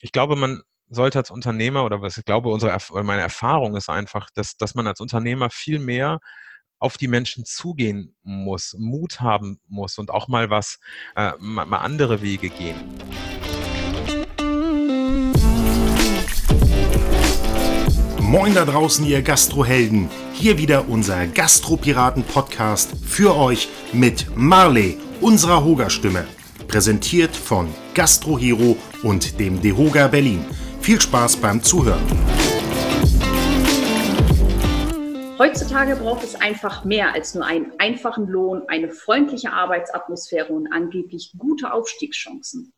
ich glaube, man sollte als Unternehmer oder was ich glaube, unsere, meine Erfahrung ist einfach, dass, dass man als Unternehmer viel mehr auf die Menschen zugehen muss, Mut haben muss und auch mal was, äh, mal, mal andere Wege gehen. Moin da draußen, ihr Gastrohelden. Hier wieder unser Gastropiraten-Podcast für euch mit Marley, unserer Hoga-Stimme. Präsentiert von Gastrohero und dem Dehoga Berlin. Viel Spaß beim Zuhören. Heutzutage braucht es einfach mehr als nur einen einfachen Lohn, eine freundliche Arbeitsatmosphäre und angeblich gute Aufstiegschancen.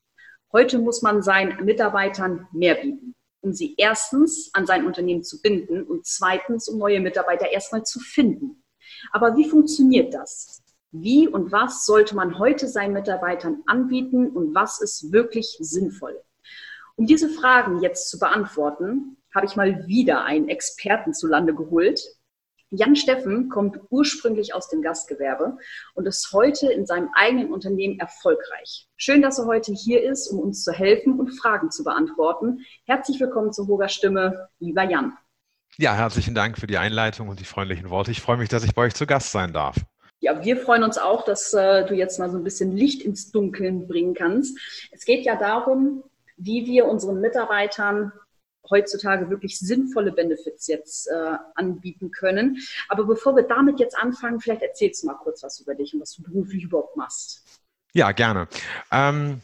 Heute muss man seinen Mitarbeitern mehr bieten, um sie erstens an sein Unternehmen zu binden und zweitens, um neue Mitarbeiter erstmal zu finden. Aber wie funktioniert das? Wie und was sollte man heute seinen Mitarbeitern anbieten und was ist wirklich sinnvoll? Um diese Fragen jetzt zu beantworten, habe ich mal wieder einen Experten zu Lande geholt. Jan Steffen kommt ursprünglich aus dem Gastgewerbe und ist heute in seinem eigenen Unternehmen erfolgreich. Schön, dass er heute hier ist, um uns zu helfen und Fragen zu beantworten. Herzlich willkommen zur Hoger Stimme, lieber Jan. Ja, herzlichen Dank für die Einleitung und die freundlichen Worte. Ich freue mich, dass ich bei euch zu Gast sein darf. Ja, wir freuen uns auch, dass äh, du jetzt mal so ein bisschen Licht ins Dunkeln bringen kannst. Es geht ja darum, wie wir unseren Mitarbeitern heutzutage wirklich sinnvolle Benefits jetzt äh, anbieten können. Aber bevor wir damit jetzt anfangen, vielleicht erzählst du mal kurz was über dich und was du beruflich überhaupt machst. Ja, gerne. Ähm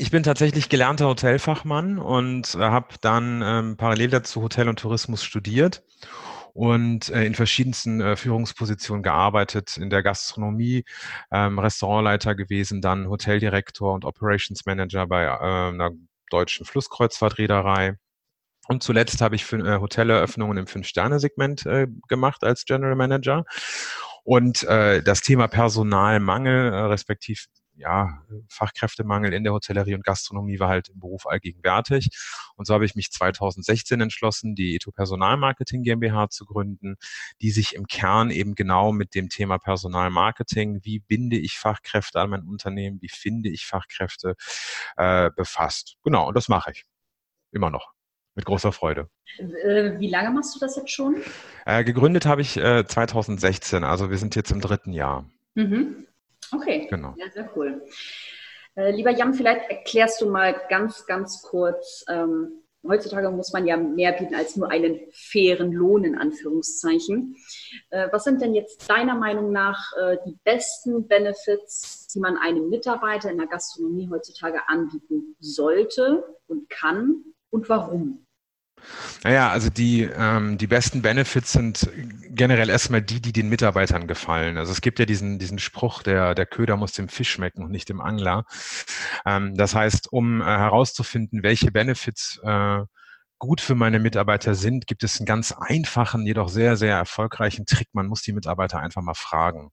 ich bin tatsächlich gelernter Hotelfachmann und äh, habe dann ähm, parallel dazu Hotel und Tourismus studiert und äh, in verschiedensten äh, Führungspositionen gearbeitet, in der Gastronomie, ähm, Restaurantleiter gewesen, dann Hoteldirektor und Operations Manager bei äh, einer deutschen Flusskreuzfahrtreederei. Und zuletzt habe ich für, äh, Hoteleröffnungen im Fünf-Sterne-Segment äh, gemacht als General Manager. Und äh, das Thema Personalmangel, äh, respektiv ja, Fachkräftemangel in der Hotellerie und Gastronomie war halt im Beruf allgegenwärtig. Und so habe ich mich 2016 entschlossen, die Eto Personalmarketing GmbH zu gründen, die sich im Kern eben genau mit dem Thema Personalmarketing, wie binde ich Fachkräfte an mein Unternehmen, wie finde ich Fachkräfte, äh, befasst. Genau, und das mache ich. Immer noch. Mit großer Freude. Äh, wie lange machst du das jetzt schon? Äh, gegründet habe ich äh, 2016, also wir sind jetzt im dritten Jahr. Mhm. Okay, genau. Ja, sehr cool. Äh, lieber Jan, vielleicht erklärst du mal ganz, ganz kurz, ähm, heutzutage muss man ja mehr bieten als nur einen fairen Lohn in Anführungszeichen. Äh, was sind denn jetzt deiner Meinung nach äh, die besten Benefits, die man einem Mitarbeiter in der Gastronomie heutzutage anbieten sollte und kann und warum? Naja, also die, ähm, die besten Benefits sind generell erstmal die, die den Mitarbeitern gefallen. Also es gibt ja diesen, diesen Spruch, der, der Köder muss dem Fisch schmecken und nicht dem Angler. Ähm, das heißt, um äh, herauszufinden, welche Benefits äh, gut für meine Mitarbeiter sind, gibt es einen ganz einfachen, jedoch sehr, sehr erfolgreichen Trick. Man muss die Mitarbeiter einfach mal fragen.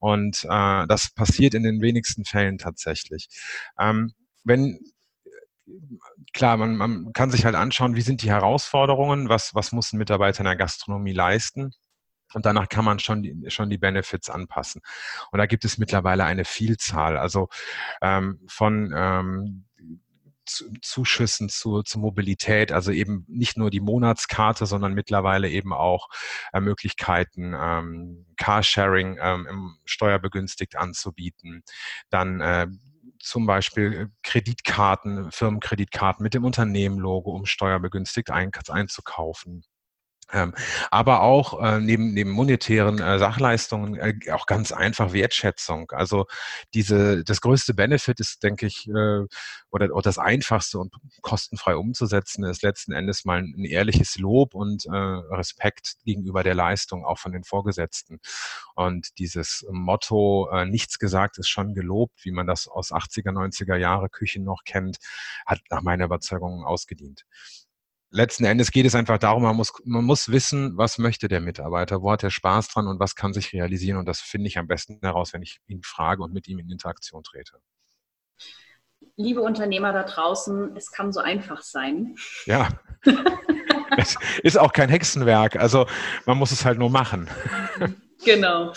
Und äh, das passiert in den wenigsten Fällen tatsächlich. Ähm, wenn klar, man, man kann sich halt anschauen, wie sind die Herausforderungen, was, was muss ein Mitarbeiter in der Gastronomie leisten. Und danach kann man schon die, schon die Benefits anpassen. Und da gibt es mittlerweile eine Vielzahl, also ähm, von ähm, Zuschüssen zu, zur Mobilität, also eben nicht nur die Monatskarte, sondern mittlerweile eben auch äh, Möglichkeiten, ähm, Carsharing ähm, steuerbegünstigt anzubieten, dann äh, zum Beispiel äh, Kreditkarten, Firmenkreditkarten mit dem Unternehmenlogo, um steuerbegünstigt ein, einzukaufen. Ähm, aber auch äh, neben, neben monetären äh, Sachleistungen äh, auch ganz einfach Wertschätzung. Also diese das größte Benefit ist, denke ich, äh, oder, oder das einfachste und kostenfrei umzusetzen, ist letzten Endes mal ein, ein ehrliches Lob und äh, Respekt gegenüber der Leistung auch von den Vorgesetzten. Und dieses Motto, äh, nichts gesagt ist schon gelobt, wie man das aus 80er, 90er Jahre Küchen noch kennt, hat nach meiner Überzeugung ausgedient letzten Endes geht es einfach darum, man muss, man muss wissen, was möchte der Mitarbeiter, wo hat er Spaß dran und was kann sich realisieren. Und das finde ich am besten heraus, wenn ich ihn frage und mit ihm in Interaktion trete. Liebe Unternehmer da draußen, es kann so einfach sein. Ja. es ist auch kein Hexenwerk. Also man muss es halt nur machen. Genau. Äh,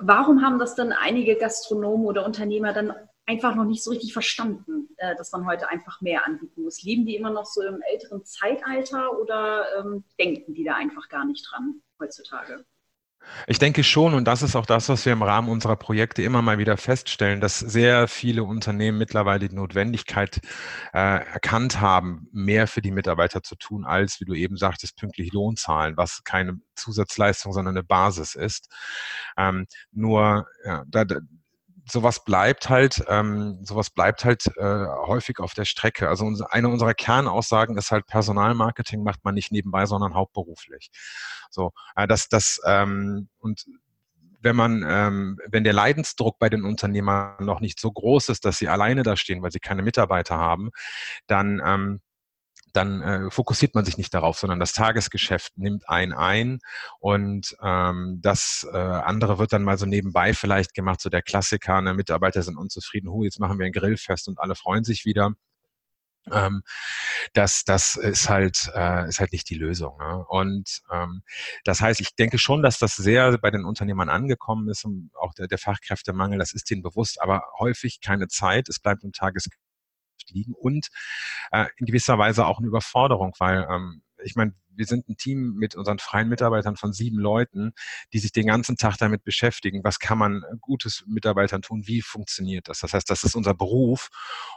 warum haben das dann einige Gastronomen oder Unternehmer dann einfach noch nicht so richtig verstanden, äh, dass man heute einfach mehr anbieten muss. Leben die immer noch so im älteren Zeitalter oder ähm, denken die da einfach gar nicht dran heutzutage? Ich denke schon, und das ist auch das, was wir im Rahmen unserer Projekte immer mal wieder feststellen, dass sehr viele Unternehmen mittlerweile die Notwendigkeit äh, erkannt haben, mehr für die Mitarbeiter zu tun, als, wie du eben sagtest, pünktlich Lohn zahlen, was keine Zusatzleistung, sondern eine Basis ist. Ähm, nur ja, da, sowas bleibt halt, ähm, sowas bleibt halt äh, häufig auf der Strecke. Also eine unserer Kernaussagen ist halt, Personalmarketing macht man nicht nebenbei, sondern hauptberuflich. So, äh, das, das ähm, und wenn man, ähm, wenn der Leidensdruck bei den Unternehmern noch nicht so groß ist, dass sie alleine da stehen, weil sie keine Mitarbeiter haben, dann ähm, dann äh, fokussiert man sich nicht darauf, sondern das Tagesgeschäft nimmt einen ein und ähm, das äh, andere wird dann mal so nebenbei vielleicht gemacht, so der Klassiker, ne, Mitarbeiter sind unzufrieden, hu, jetzt machen wir ein Grillfest und alle freuen sich wieder. Ähm, das, das ist halt, äh, ist halt nicht die Lösung. Ne? Und ähm, das heißt, ich denke schon, dass das sehr bei den Unternehmern angekommen ist und auch der, der Fachkräftemangel, das ist denen bewusst, aber häufig keine Zeit. Es bleibt im Tagesgeschäft liegen und äh, in gewisser Weise auch eine Überforderung, weil ähm, ich meine, wir sind ein Team mit unseren freien Mitarbeitern von sieben Leuten, die sich den ganzen Tag damit beschäftigen, was kann man Gutes Mitarbeitern tun, wie funktioniert das. Das heißt, das ist unser Beruf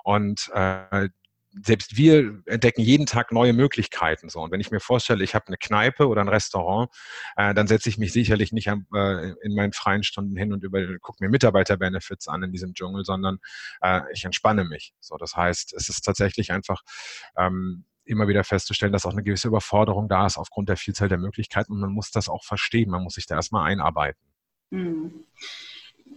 und äh, selbst wir entdecken jeden Tag neue Möglichkeiten. So. Und wenn ich mir vorstelle, ich habe eine Kneipe oder ein Restaurant, äh, dann setze ich mich sicherlich nicht äh, in meinen freien Stunden hin und gucke mir Mitarbeiterbenefits an in diesem Dschungel, sondern äh, ich entspanne mich. So, das heißt, es ist tatsächlich einfach ähm, immer wieder festzustellen, dass auch eine gewisse Überforderung da ist aufgrund der Vielzahl der Möglichkeiten und man muss das auch verstehen. Man muss sich da erstmal einarbeiten. Mhm.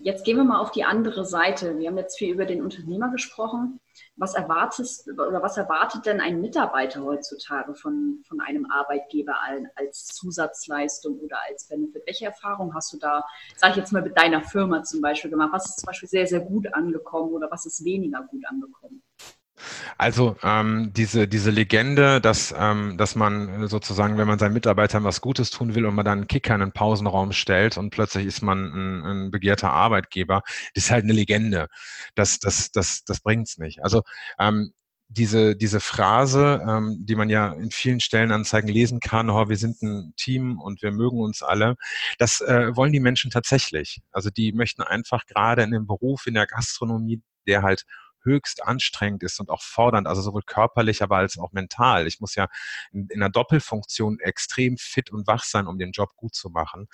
Jetzt gehen wir mal auf die andere Seite. Wir haben jetzt viel über den Unternehmer gesprochen. Was erwartest oder was erwartet denn ein Mitarbeiter heutzutage von, von einem Arbeitgeber als Zusatzleistung oder als Benefit? Welche Erfahrung hast du da, sage ich jetzt mal mit deiner Firma zum Beispiel gemacht? Was ist zum Beispiel sehr, sehr gut angekommen oder was ist weniger gut angekommen? Also ähm, diese, diese Legende, dass, ähm, dass man sozusagen, wenn man seinen Mitarbeitern was Gutes tun will und man dann einen Kicker in einen Pausenraum stellt und plötzlich ist man ein, ein begehrter Arbeitgeber, ist halt eine Legende. Das, das, das, das bringt's nicht. Also ähm, diese, diese Phrase, ähm, die man ja in vielen Stellenanzeigen lesen kann, oh, wir sind ein Team und wir mögen uns alle, das äh, wollen die Menschen tatsächlich. Also die möchten einfach gerade in dem Beruf, in der Gastronomie, der halt höchst anstrengend ist und auch fordernd, also sowohl körperlich, aber als auch mental. Ich muss ja in, in einer Doppelfunktion extrem fit und wach sein, um den Job gut zu machen.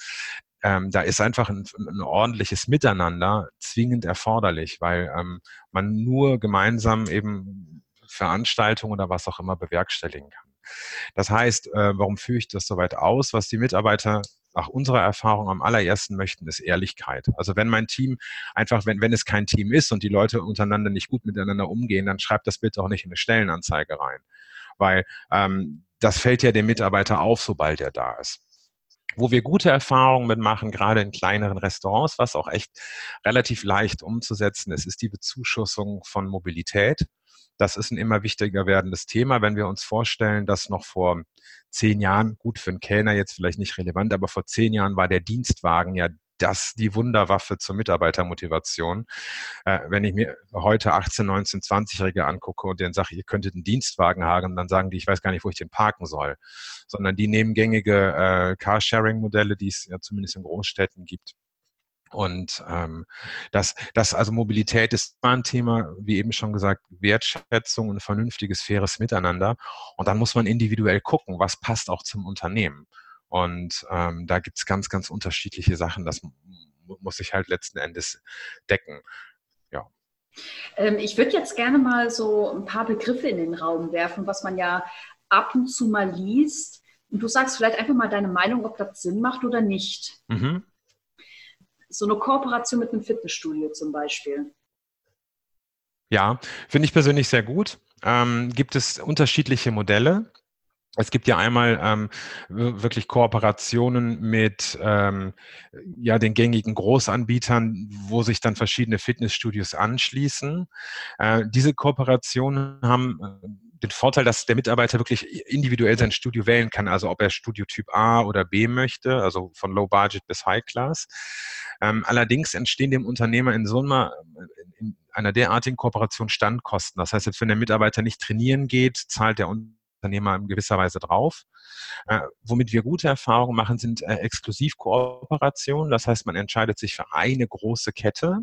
Ähm, da ist einfach ein, ein, ordentliches Miteinander zwingend erforderlich, weil ähm, man nur gemeinsam eben Veranstaltungen oder was auch immer bewerkstelligen kann. Das heißt, äh, warum führe ich das soweit aus? Was die Mitarbeiter nach unserer Erfahrung am allerersten möchten, ist Ehrlichkeit. Also wenn mein Team einfach, wenn, wenn es kein Team ist und die Leute untereinander nicht gut miteinander umgehen, dann schreibt das bitte auch nicht in eine Stellenanzeige rein. Weil ähm, das fällt ja dem Mitarbeiter auf, sobald er da ist wo wir gute Erfahrungen mitmachen, gerade in kleineren Restaurants, was auch echt relativ leicht umzusetzen ist, ist die Bezuschussung von Mobilität. Das ist ein immer wichtiger werdendes Thema, wenn wir uns vorstellen, dass noch vor zehn Jahren, gut für einen Kellner jetzt vielleicht nicht relevant, aber vor zehn Jahren war der Dienstwagen ja das die Wunderwaffe zur Mitarbeitermotivation. Äh, wenn ich mir heute 18, 19, 20-Jährige angucke und denen sage, ihr könntet einen Dienstwagen haben, dann sagen die, ich weiß gar nicht, wo ich den parken soll. Sondern die nehmen gängige äh, Carsharing-Modelle, die es ja zumindest in Großstädten gibt. Und ähm, das, das, also Mobilität ist ein Thema, wie eben schon gesagt, Wertschätzung und vernünftiges, faires Miteinander. Und dann muss man individuell gucken, was passt auch zum Unternehmen. Und ähm, da gibt's ganz, ganz unterschiedliche Sachen. Das muss sich halt letzten Endes decken. Ja. Ähm, ich würde jetzt gerne mal so ein paar Begriffe in den Raum werfen, was man ja ab und zu mal liest. Und du sagst vielleicht einfach mal deine Meinung, ob das Sinn macht oder nicht. Mhm. So eine Kooperation mit einem Fitnessstudio zum Beispiel. Ja, finde ich persönlich sehr gut. Ähm, gibt es unterschiedliche Modelle. Es gibt ja einmal ähm, wirklich Kooperationen mit ähm, ja, den gängigen Großanbietern, wo sich dann verschiedene Fitnessstudios anschließen. Äh, diese Kooperationen haben äh, den Vorteil, dass der Mitarbeiter wirklich individuell sein Studio wählen kann, also ob er Studio Typ A oder B möchte, also von Low Budget bis High Class. Ähm, allerdings entstehen dem Unternehmer in so einer, in einer derartigen Kooperation Standkosten. Das heißt, jetzt wenn der Mitarbeiter nicht trainieren geht, zahlt der Unternehmer in gewisser Weise drauf. Äh, womit wir gute Erfahrungen machen, sind äh, Exklusivkooperationen. Das heißt, man entscheidet sich für eine große Kette,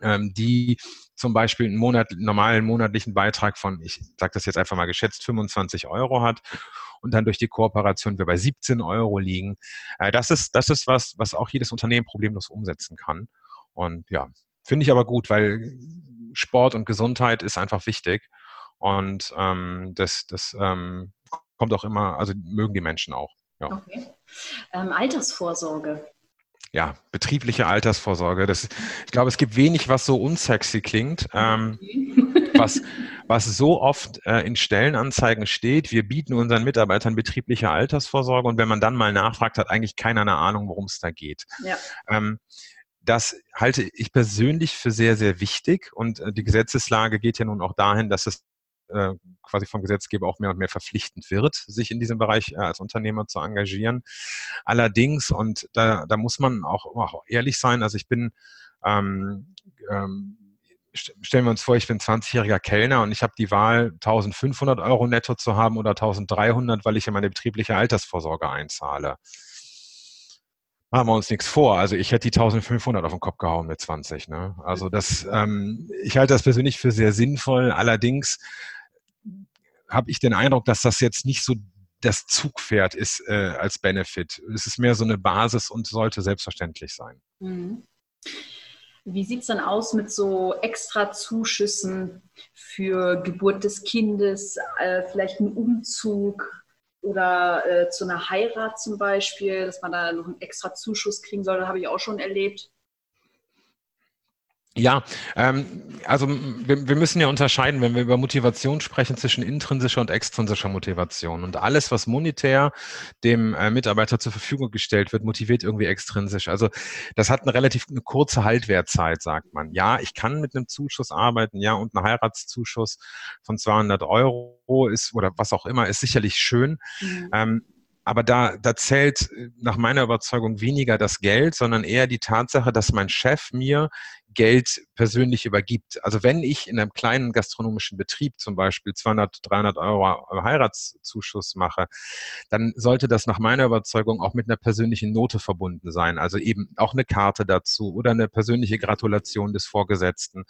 ähm, die zum Beispiel einen Monat, normalen monatlichen Beitrag von, ich sage das jetzt einfach mal geschätzt, 25 Euro hat und dann durch die Kooperation wir bei 17 Euro liegen. Äh, das ist, das ist was, was auch jedes Unternehmen problemlos umsetzen kann. Und ja, finde ich aber gut, weil Sport und Gesundheit ist einfach wichtig. Und ähm, das, das ähm, kommt auch immer, also mögen die Menschen auch. Ja. Okay. Ähm, Altersvorsorge ja, betriebliche Altersvorsorge. Das, ich glaube, es gibt wenig, was so unsexy klingt, ähm, was, was so oft äh, in Stellenanzeigen steht. Wir bieten unseren Mitarbeitern betriebliche Altersvorsorge und wenn man dann mal nachfragt, hat eigentlich keiner eine Ahnung, worum es da geht. Ja. Ähm, das halte ich persönlich für sehr, sehr wichtig und äh, die Gesetzeslage geht ja nun auch dahin, dass es äh, quasi vom Gesetzgeber auch mehr und mehr verpflichtend wird, sich in diesem Bereich äh, als Unternehmer zu engagieren. Allerdings, und da, da muss man auch, auch ehrlich sein, also ich bin, ähm, ähm, stellen wir uns vor, ich bin 20-jähriger Kellner und ich habe die Wahl, 1500 Euro netto zu haben oder 1300, weil ich in meine betriebliche Altersvorsorge einzahle machen wir uns nichts vor. Also ich hätte die 1500 auf den Kopf gehauen mit 20. Ne? Also das, ähm, ich halte das persönlich für sehr sinnvoll. Allerdings habe ich den Eindruck, dass das jetzt nicht so das Zugpferd ist äh, als Benefit. Es ist mehr so eine Basis und sollte selbstverständlich sein. Mhm. Wie sieht es dann aus mit so extra Zuschüssen für Geburt des Kindes, äh, vielleicht einen Umzug oder äh, zu einer Heirat zum Beispiel, dass man da noch einen extra Zuschuss kriegen soll? Das habe ich auch schon erlebt. Ja, ähm, also wir, wir, müssen ja unterscheiden, wenn wir über Motivation sprechen, zwischen intrinsischer und extrinsischer Motivation. Und alles, was monetär dem äh, Mitarbeiter zur Verfügung gestellt wird, motiviert irgendwie extrinsisch. Also das hat eine relativ eine kurze Haltwertzeit, sagt man. Ja, ich kann mit einem Zuschuss arbeiten, ja, und ein Heiratszuschuss von 200 Euro ist oder was auch immer, ist sicherlich schön. Mhm. Ähm, aber da, da zählt äh, nach meiner Überzeugung weniger das Geld, sondern eher die Tatsache, dass mein Chef mir Geld persönlich übergibt. Also wenn ich in einem kleinen gastronomischen Betrieb zum Beispiel 200, 300 Euro Heiratszuschuss mache, dann sollte das nach meiner Überzeugung auch mit einer persönlichen Note verbunden sein. Also eben auch eine Karte dazu oder eine persönliche Gratulation des Vorgesetzten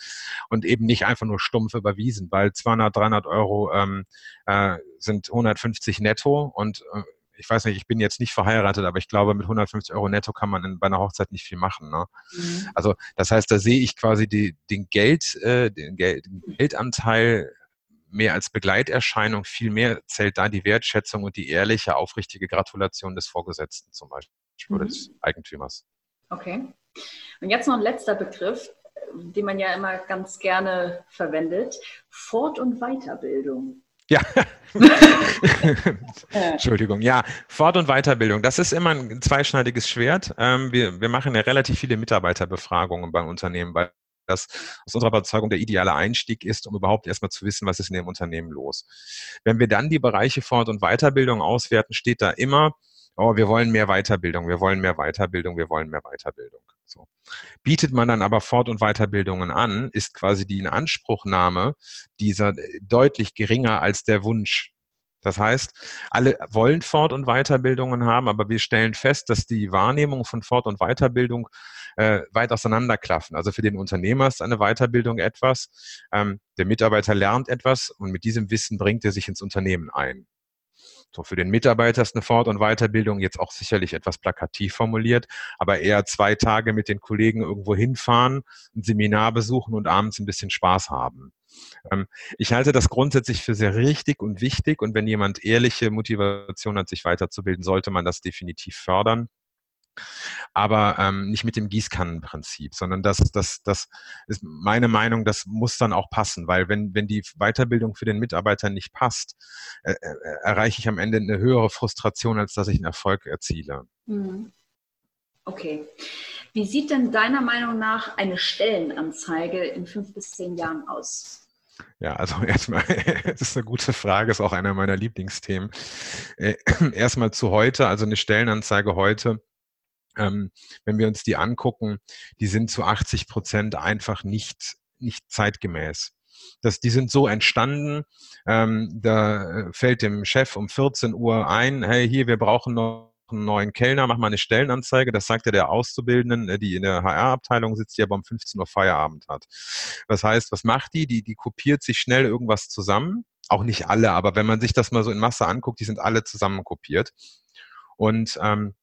und eben nicht einfach nur stumpf überwiesen, weil 200, 300 Euro ähm, äh, sind 150 netto und äh, ich weiß nicht, ich bin jetzt nicht verheiratet, aber ich glaube, mit 150 Euro netto kann man in, bei einer Hochzeit nicht viel machen. Ne? Mhm. Also das heißt, da sehe ich quasi die, den, Geld, äh, den, Geld, den Geldanteil mehr als Begleiterscheinung. Viel mehr zählt da die Wertschätzung und die ehrliche, aufrichtige Gratulation des Vorgesetzten zum Beispiel mhm. oder des Eigentümers. Okay. Und jetzt noch ein letzter Begriff, den man ja immer ganz gerne verwendet. Fort- und Weiterbildung. Ja. Entschuldigung. Ja, Fort- und Weiterbildung. Das ist immer ein zweischneidiges Schwert. Ähm, wir, wir machen ja relativ viele Mitarbeiterbefragungen beim Unternehmen, weil das aus unserer Überzeugung der ideale Einstieg ist, um überhaupt erstmal zu wissen, was ist in dem Unternehmen los. Wenn wir dann die Bereiche Fort- und Weiterbildung auswerten, steht da immer, oh, wir wollen mehr Weiterbildung, wir wollen mehr Weiterbildung, wir wollen mehr Weiterbildung. So. Bietet man dann aber Fort- und Weiterbildungen an, ist quasi die Inanspruchnahme dieser deutlich geringer als der Wunsch. Das heißt, alle wollen Fort- und Weiterbildungen haben, aber wir stellen fest, dass die Wahrnehmung von Fort- und Weiterbildung äh, weit auseinanderklaffen. Also für den Unternehmer ist eine Weiterbildung etwas, ähm, der Mitarbeiter lernt etwas und mit diesem Wissen bringt er sich ins Unternehmen ein. So für den Mitarbeiter ist eine Fort- und Weiterbildung jetzt auch sicherlich etwas plakativ formuliert, aber eher zwei Tage mit den Kollegen irgendwo hinfahren, ein Seminar besuchen und abends ein bisschen Spaß haben. Ähm, ich halte das grundsätzlich für sehr richtig und wichtig und wenn jemand ehrliche Motivation hat, sich weiterzubilden, sollte man das definitiv fördern aber ähm, nicht mit dem Gießkannenprinzip, sondern das, das, das ist meine Meinung, das muss dann auch passen, weil wenn, wenn die Weiterbildung für den Mitarbeiter nicht passt, äh, äh, erreiche ich am Ende eine höhere Frustration, als dass ich einen Erfolg erziele. Mhm. Okay. Wie sieht denn deiner Meinung nach eine Stellenanzeige in fünf bis zehn Jahren aus? Ja, also erstmal, das ist eine gute Frage, ist auch einer meiner Lieblingsthemen. Äh, erstmal zu heute, also eine Stellenanzeige heute ähm, wenn wir uns die angucken, die sind zu 80 Prozent einfach nicht, nicht zeitgemäß. Das, die sind so entstanden, ähm, da fällt dem Chef um 14 Uhr ein, hey, hier, wir brauchen noch einen neuen Kellner, mach mal eine Stellenanzeige. Das sagt ja der Auszubildenden, äh, die in der HR-Abteilung sitzt, die aber um 15 Uhr Feierabend hat. Das heißt, was macht die? Die, die kopiert sich schnell irgendwas zusammen. Auch nicht alle, aber wenn man sich das mal so in Masse anguckt, die sind alle zusammen kopiert. Und ähm,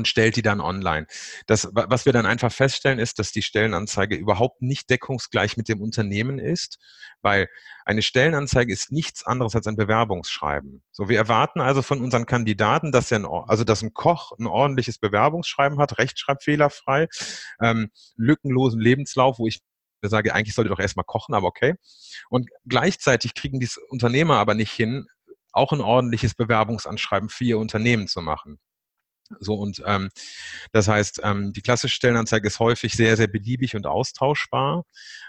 und stellt die dann online. Das, was wir dann einfach feststellen, ist, dass die Stellenanzeige überhaupt nicht deckungsgleich mit dem Unternehmen ist, weil eine Stellenanzeige ist nichts anderes als ein Bewerbungsschreiben. So, wir erwarten also von unseren Kandidaten, dass er ein, also dass ein Koch ein ordentliches Bewerbungsschreiben hat, rechtschreibfehlerfrei, ähm, lückenlosen Lebenslauf, wo ich sage, eigentlich sollte doch erstmal kochen, aber okay. Und gleichzeitig kriegen die Unternehmer aber nicht hin, auch ein ordentliches Bewerbungsanschreiben für ihr Unternehmen zu machen. So und ähm, das heißt, ähm, die klassische Stellenanzeige ist häufig sehr, sehr beliebig und austauschbar.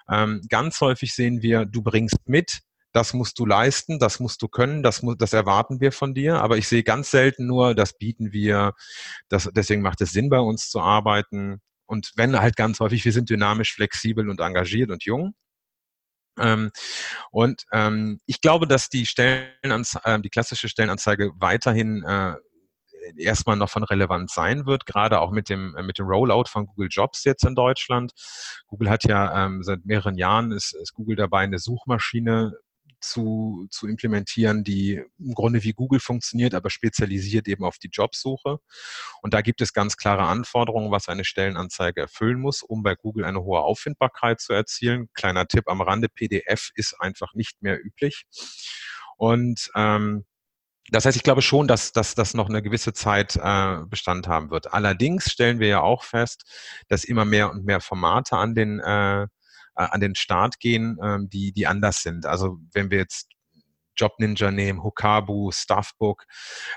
Ähm, ganz häufig sehen wir, du bringst mit, das musst du leisten, das musst du können, das, muss, das erwarten wir von dir. Aber ich sehe ganz selten nur, das bieten wir, das, deswegen macht es Sinn, bei uns zu arbeiten. Und wenn halt ganz häufig, wir sind dynamisch, flexibel und engagiert und jung. Ähm, und ähm, ich glaube, dass die Stellenanzeige, äh, die klassische Stellenanzeige weiterhin äh, erstmal noch von Relevanz sein wird, gerade auch mit dem, äh, mit dem Rollout von Google Jobs jetzt in Deutschland. Google hat ja ähm, seit mehreren Jahren ist, ist Google dabei, eine Suchmaschine zu, zu implementieren, die im Grunde wie Google funktioniert, aber spezialisiert eben auf die Jobsuche. Und da gibt es ganz klare Anforderungen, was eine Stellenanzeige erfüllen muss, um bei Google eine hohe Auffindbarkeit zu erzielen. Kleiner Tipp am Rande, PDF ist einfach nicht mehr üblich. Und ähm, das heißt, ich glaube schon, dass, dass das noch eine gewisse Zeit äh, Bestand haben wird. Allerdings stellen wir ja auch fest, dass immer mehr und mehr Formate an den, äh, an den Start gehen, äh, die, die anders sind. Also wenn wir jetzt Job Ninja nehmen, Hukabu, Stuffbook,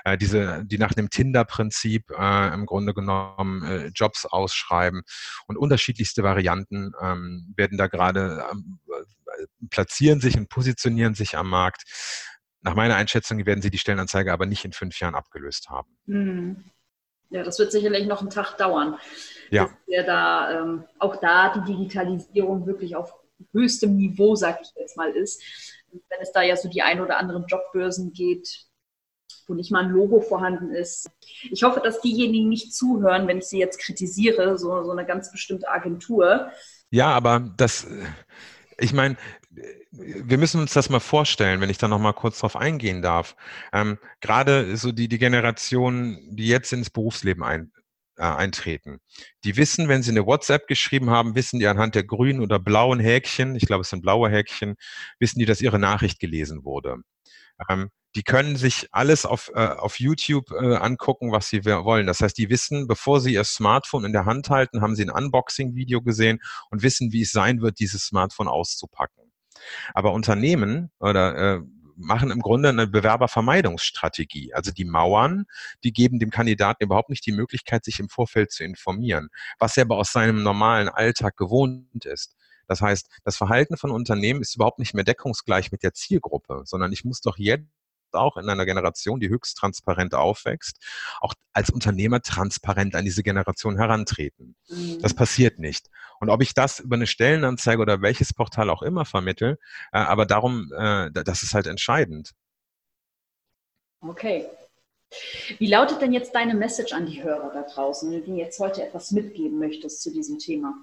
äh, diese, die nach dem Tinder-Prinzip äh, im Grunde genommen äh, Jobs ausschreiben und unterschiedlichste Varianten ähm, werden da gerade ähm, äh, platzieren sich und positionieren sich am Markt. Nach meiner Einschätzung werden sie die Stellenanzeige aber nicht in fünf Jahren abgelöst haben. Mhm. Ja, das wird sicherlich noch einen Tag dauern. Ja. Wir da ähm, auch da die Digitalisierung wirklich auf höchstem Niveau, sag ich jetzt mal, ist. wenn es da ja so die ein oder anderen Jobbörsen geht, wo nicht mal ein Logo vorhanden ist. Ich hoffe, dass diejenigen nicht zuhören, wenn ich sie jetzt kritisiere, so, so eine ganz bestimmte Agentur. Ja, aber das, ich meine, wir müssen uns das mal vorstellen, wenn ich da noch mal kurz drauf eingehen darf. Ähm, Gerade so die, die Generation, die jetzt ins Berufsleben ein, äh, eintreten, die wissen, wenn sie eine WhatsApp geschrieben haben, wissen die anhand der grünen oder blauen Häkchen, ich glaube, es sind blaue Häkchen, wissen die, dass ihre Nachricht gelesen wurde. Ähm, die können sich alles auf, äh, auf YouTube äh, angucken, was sie wollen. Das heißt, die wissen, bevor sie ihr Smartphone in der Hand halten, haben sie ein Unboxing-Video gesehen und wissen, wie es sein wird, dieses Smartphone auszupacken. Aber Unternehmen oder äh, machen im Grunde eine Bewerbervermeidungsstrategie. Also die Mauern, die geben dem Kandidaten überhaupt nicht die Möglichkeit, sich im Vorfeld zu informieren, was er aber aus seinem normalen Alltag gewohnt ist. Das heißt, das Verhalten von Unternehmen ist überhaupt nicht mehr deckungsgleich mit der Zielgruppe, sondern ich muss doch jetzt auch in einer Generation, die höchst transparent aufwächst, auch als Unternehmer transparent an diese Generation herantreten. Mhm. Das passiert nicht. Und ob ich das über eine Stellenanzeige oder welches Portal auch immer vermittel, äh, aber darum, äh, das ist halt entscheidend. Okay. Wie lautet denn jetzt deine Message an die Hörer da draußen, wenn du jetzt heute etwas mitgeben möchtest zu diesem Thema?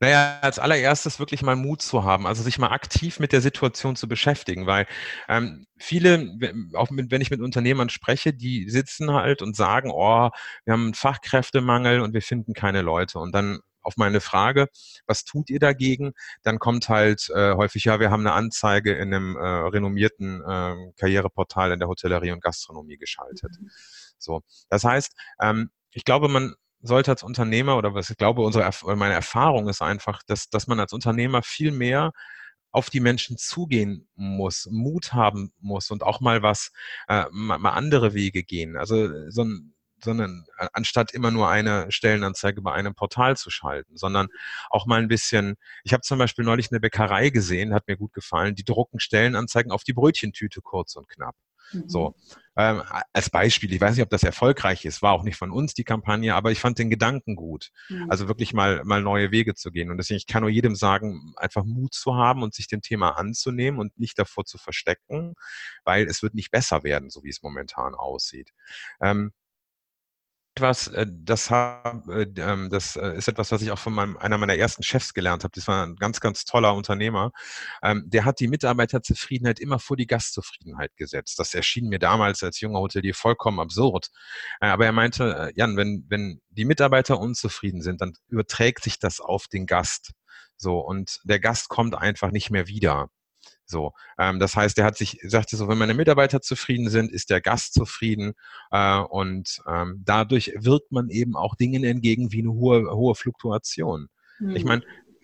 Naja, als allererstes wirklich mal Mut zu haben, also sich mal aktiv mit der Situation zu beschäftigen, weil ähm, viele, auch mit, wenn ich mit Unternehmern spreche, die sitzen halt und sagen, oh, wir haben einen Fachkräftemangel und wir finden keine Leute. Und dann auf meine Frage, was tut ihr dagegen? Dann kommt halt äh, häufig, ja, wir haben eine Anzeige in einem äh, renommierten äh, Karriereportal in der Hotellerie und Gastronomie geschaltet. Mhm. So, das heißt, ähm, ich glaube, man sollte als Unternehmer oder was ich glaube, unsere, meine Erfahrung ist einfach, dass, dass man als Unternehmer viel mehr auf die Menschen zugehen muss, Mut haben muss und auch mal was, äh, mal, andere Wege gehen. Also so ein, sondern anstatt immer nur eine Stellenanzeige bei einem Portal zu schalten, sondern auch mal ein bisschen, ich habe zum Beispiel neulich eine Bäckerei gesehen, hat mir gut gefallen, die drucken Stellenanzeigen auf die Brötchentüte kurz und knapp. Mhm. So. Ähm, als Beispiel, ich weiß nicht, ob das erfolgreich ist, war auch nicht von uns die Kampagne, aber ich fand den Gedanken gut. Mhm. Also wirklich mal, mal neue Wege zu gehen. Und deswegen, ich kann nur jedem sagen, einfach Mut zu haben und sich dem Thema anzunehmen und nicht davor zu verstecken, weil es wird nicht besser werden, so wie es momentan aussieht. Ähm, etwas, äh, das, äh, ähm, das äh, ist etwas, was ich auch von meinem, einer meiner ersten Chefs gelernt habe. Das war ein ganz, ganz toller Unternehmer. Ähm, der hat die Mitarbeiterzufriedenheit immer vor die Gastzufriedenheit gesetzt. Das erschien mir damals als junger Hotelier vollkommen absurd. Aber er meinte, Jan, wenn, wenn die Mitarbeiter unzufrieden sind, dann überträgt sich das auf den Gast. So, und der Gast kommt einfach nicht mehr wieder. So, ähm, das heißt, er hat sich, sagte so, wenn meine Mitarbeiter zufrieden sind, ist der Gast zufrieden äh, und ähm, dadurch wirkt man eben auch Dingen entgegen wie eine hohe, hohe Fluktuation. Mhm. Ich meine,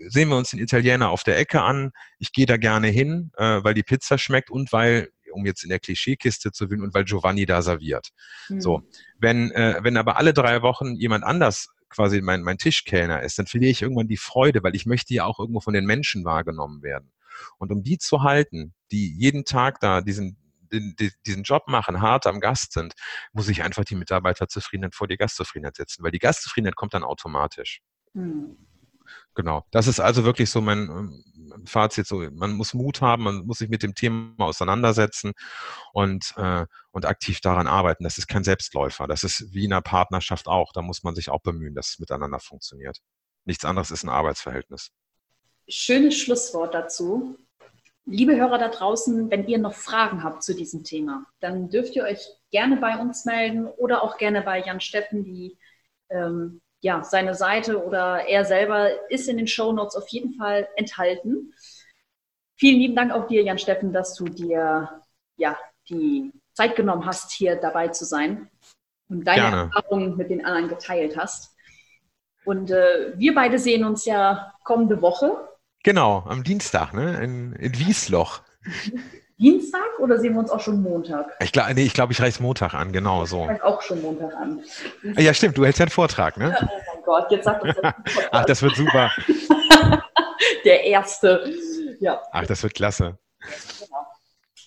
sehen wir uns den Italiener auf der Ecke an. Ich gehe da gerne hin, äh, weil die Pizza schmeckt und weil um jetzt in der Klischeekiste zu will und weil Giovanni da serviert. Mhm. So, wenn äh, wenn aber alle drei Wochen jemand anders quasi mein, mein Tischkellner ist, dann verliere ich irgendwann die Freude, weil ich möchte ja auch irgendwo von den Menschen wahrgenommen werden. Und um die zu halten, die jeden Tag da diesen, diesen Job machen, hart am Gast sind, muss ich einfach die Mitarbeiterzufriedenheit vor die Gastzufriedenheit setzen, weil die Gastzufriedenheit kommt dann automatisch. Mhm. Genau. Das ist also wirklich so mein ähm, Fazit. So, man muss Mut haben, man muss sich mit dem Thema auseinandersetzen und, äh, und aktiv daran arbeiten. Das ist kein Selbstläufer. Das ist wie in einer Partnerschaft auch. Da muss man sich auch bemühen, dass es miteinander funktioniert. Nichts anderes ist ein Arbeitsverhältnis schönes Schlusswort dazu. Liebe Hörer da draußen, wenn ihr noch Fragen habt zu diesem Thema, dann dürft ihr euch gerne bei uns melden oder auch gerne bei Jan Steffen, die ähm, ja, seine Seite oder er selber ist in den Show Notes auf jeden Fall enthalten. Vielen lieben Dank auch dir, Jan Steffen, dass du dir ja, die Zeit genommen hast, hier dabei zu sein und deine Gerne. Erfahrungen mit den anderen geteilt hast. Und äh, wir beide sehen uns ja kommende Woche Genau, am Dienstag, ne? In, in Wiesloch. Dienstag oder sehen wir uns auch schon Montag? Ich glaube, nee, ich, glaub, ich reiße Montag an, genau so. Ich auch schon Montag an. Ja, stimmt, du hältst ja einen Vortrag, ne? oh mein Gott, jetzt sag das. Ach, das wird super. Der erste. Ja. Ach, das wird klasse. Genau.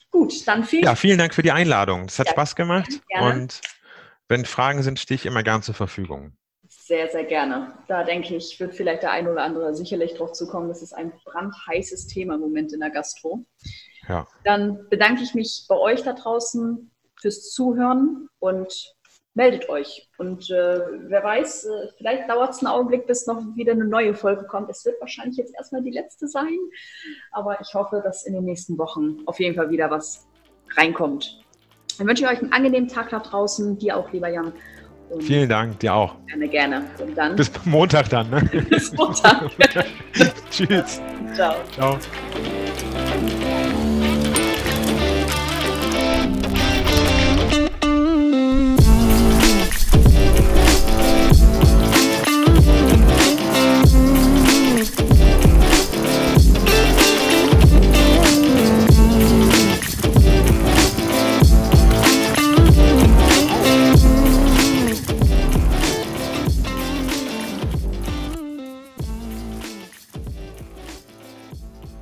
Gut, dann vielen Ja, vielen Dank für die Einladung. Es hat ja, Spaß gemacht. Gerne. Und wenn Fragen sind, stehe ich immer gern zur Verfügung. Sehr, sehr gerne. Da denke ich, wird vielleicht der ein oder andere sicherlich drauf zukommen. Das ist ein brandheißes Thema im Moment in der Gastro. Ja. Dann bedanke ich mich bei euch da draußen fürs Zuhören und meldet euch. Und äh, wer weiß, äh, vielleicht dauert es einen Augenblick, bis noch wieder eine neue Folge kommt. Es wird wahrscheinlich jetzt erstmal die letzte sein, aber ich hoffe, dass in den nächsten Wochen auf jeden Fall wieder was reinkommt. Dann wünsche ich euch einen angenehmen Tag da draußen, dir auch, lieber Jan. Und Vielen Dank, dir auch. Gerne, gerne. Und dann. Bis Montag dann, ne? Bis Montag. Tschüss. Ciao. Ciao.